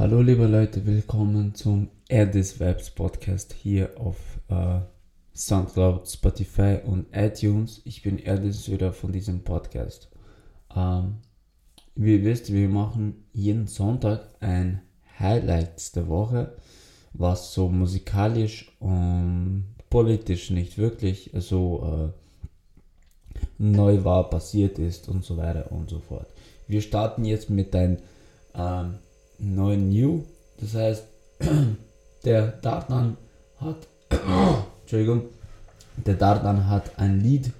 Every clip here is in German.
Hallo liebe Leute, willkommen zum Erdis Webs Podcast hier auf äh, Soundcloud, Spotify und iTunes. Ich bin Erdis Söder von diesem Podcast. Ähm, wie ihr wisst, wir machen jeden Sonntag ein Highlights der Woche, was so musikalisch und politisch nicht wirklich so äh, neu war, passiert ist und so weiter und so fort. Wir starten jetzt mit einem ähm, neuen New. Das heißt, der Dartan hat, Entschuldigung, der Dartan hat ein Lied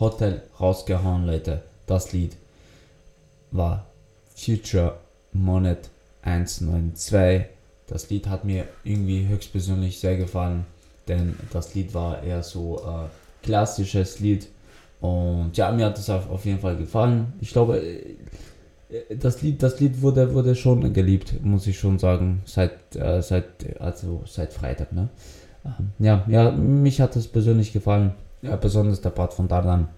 Hotel rausgehauen, Leute. Das Lied war Future Monet 192. Das Lied hat mir irgendwie höchstpersönlich sehr gefallen, denn das Lied war eher so äh, klassisches Lied. Und ja, mir hat es auf, auf jeden Fall gefallen. Ich glaube, das Lied, das Lied wurde, wurde schon geliebt, muss ich schon sagen, seit, äh, seit, also seit Freitag. Ne? Ähm, ja, ja, mich hat es persönlich gefallen. Ja, besonders der Part von Dardan.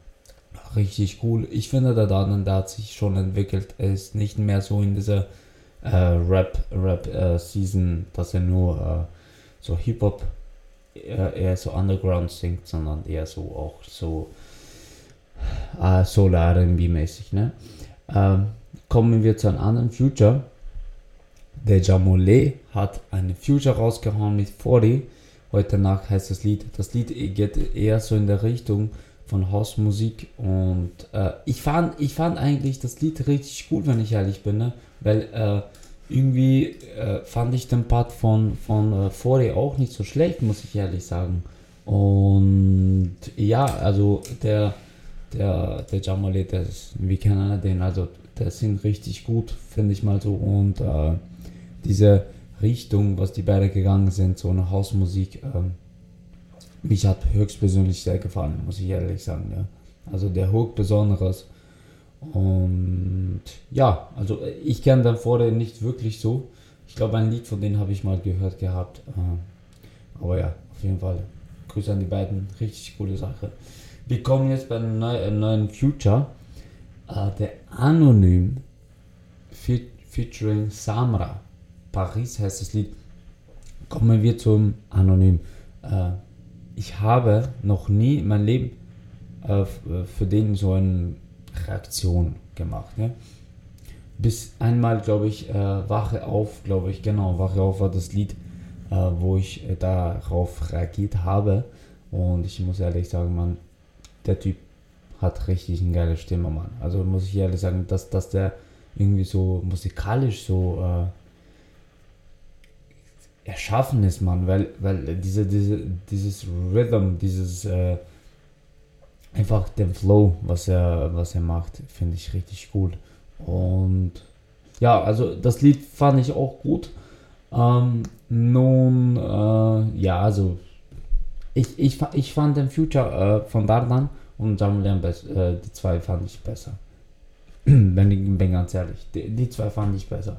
Richtig cool. Ich finde, der Dardan, der hat sich schon entwickelt. Er ist nicht mehr so in dieser äh, Rap, Rap äh, Season, dass er nur äh, so Hip-Hop, eher so Underground singt, sondern eher so auch so äh, Solo R&B mäßig. Ne? Ähm, kommen wir zu einem anderen Future. Der Jamole hat eine Future rausgehauen mit 40. Heute Nacht heißt das Lied. Das Lied geht eher so in der Richtung von Hausmusik und äh, ich, fand, ich fand eigentlich das Lied richtig gut, wenn ich ehrlich bin, ne? weil äh, irgendwie äh, fand ich den Part von, von äh, 40 auch nicht so schlecht, muss ich ehrlich sagen. Und ja, also der, der, der Jamale, der ist, wie kennen den, also der sind richtig gut, finde ich mal so. Und äh, diese Richtung, was die beide gegangen sind, so eine Hausmusik, äh, mich hat höchstpersönlich sehr gefallen, muss ich ehrlich sagen. Ja. Also der Hook besonderes. Und ja, also ich kenne dann vorher nicht wirklich so. Ich glaube, ein Lied von denen habe ich mal gehört gehabt. Äh, aber ja, auf jeden Fall. Grüße an die beiden. Richtig coole Sache. Wir kommen jetzt bei einem neuen Future äh, der Anonym featuring Samra. Paris heißt das Lied. Kommen wir zum Anonym. Äh, ich habe noch nie in meinem Leben äh, für den so eine Reaktion gemacht. Ne? Bis einmal, glaube ich, äh, Wache auf, glaube ich, genau, Wache auf war das Lied, äh, wo ich äh, darauf reagiert habe. Und ich muss ehrlich sagen, man, der Typ hat richtig eine geile Stimme, Mann. Also muss ich ehrlich sagen, dass, dass der irgendwie so musikalisch so äh, erschaffen ist, Mann, weil, weil diese, diese, dieses Rhythm, dieses äh, einfach den Flow, was er, was er macht, finde ich richtig gut. Und ja, also das Lied fand ich auch gut. Ähm, nun, äh, ja, also ich, ich, ich fand den Future äh, von Dardan und Samuel äh, die zwei fand ich besser. Wenn ich bin ganz ehrlich, die, die zwei fand ich besser.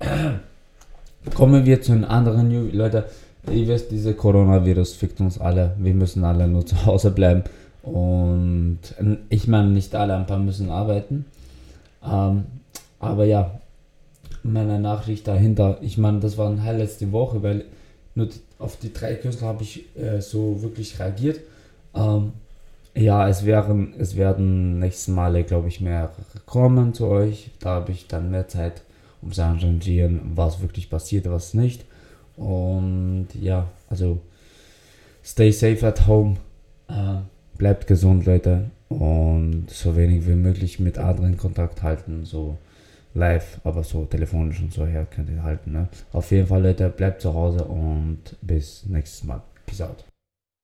Kommen wir zu den anderen New Leute. Ihr wisst, dieser Coronavirus fickt uns alle. Wir müssen alle nur zu Hause bleiben. Und ich meine, nicht alle, ein paar müssen arbeiten. Ähm, aber ja, meine Nachricht dahinter, ich meine, das war ein Highlight Woche, weil nur auf die drei Künstler habe ich äh, so wirklich reagiert. Ähm, ja, es werden, es werden nächstes Male, glaube ich, mehr kommen zu euch. Da habe ich dann mehr Zeit, um zu arrangieren, was wirklich passiert, was nicht. Und ja, also stay safe at home. Äh, bleibt gesund, Leute. Und so wenig wie möglich mit anderen Kontakt halten. So live, aber so telefonisch und so her könnt ihr halten. Ne? Auf jeden Fall, Leute, bleibt zu Hause und bis nächstes Mal. Peace out.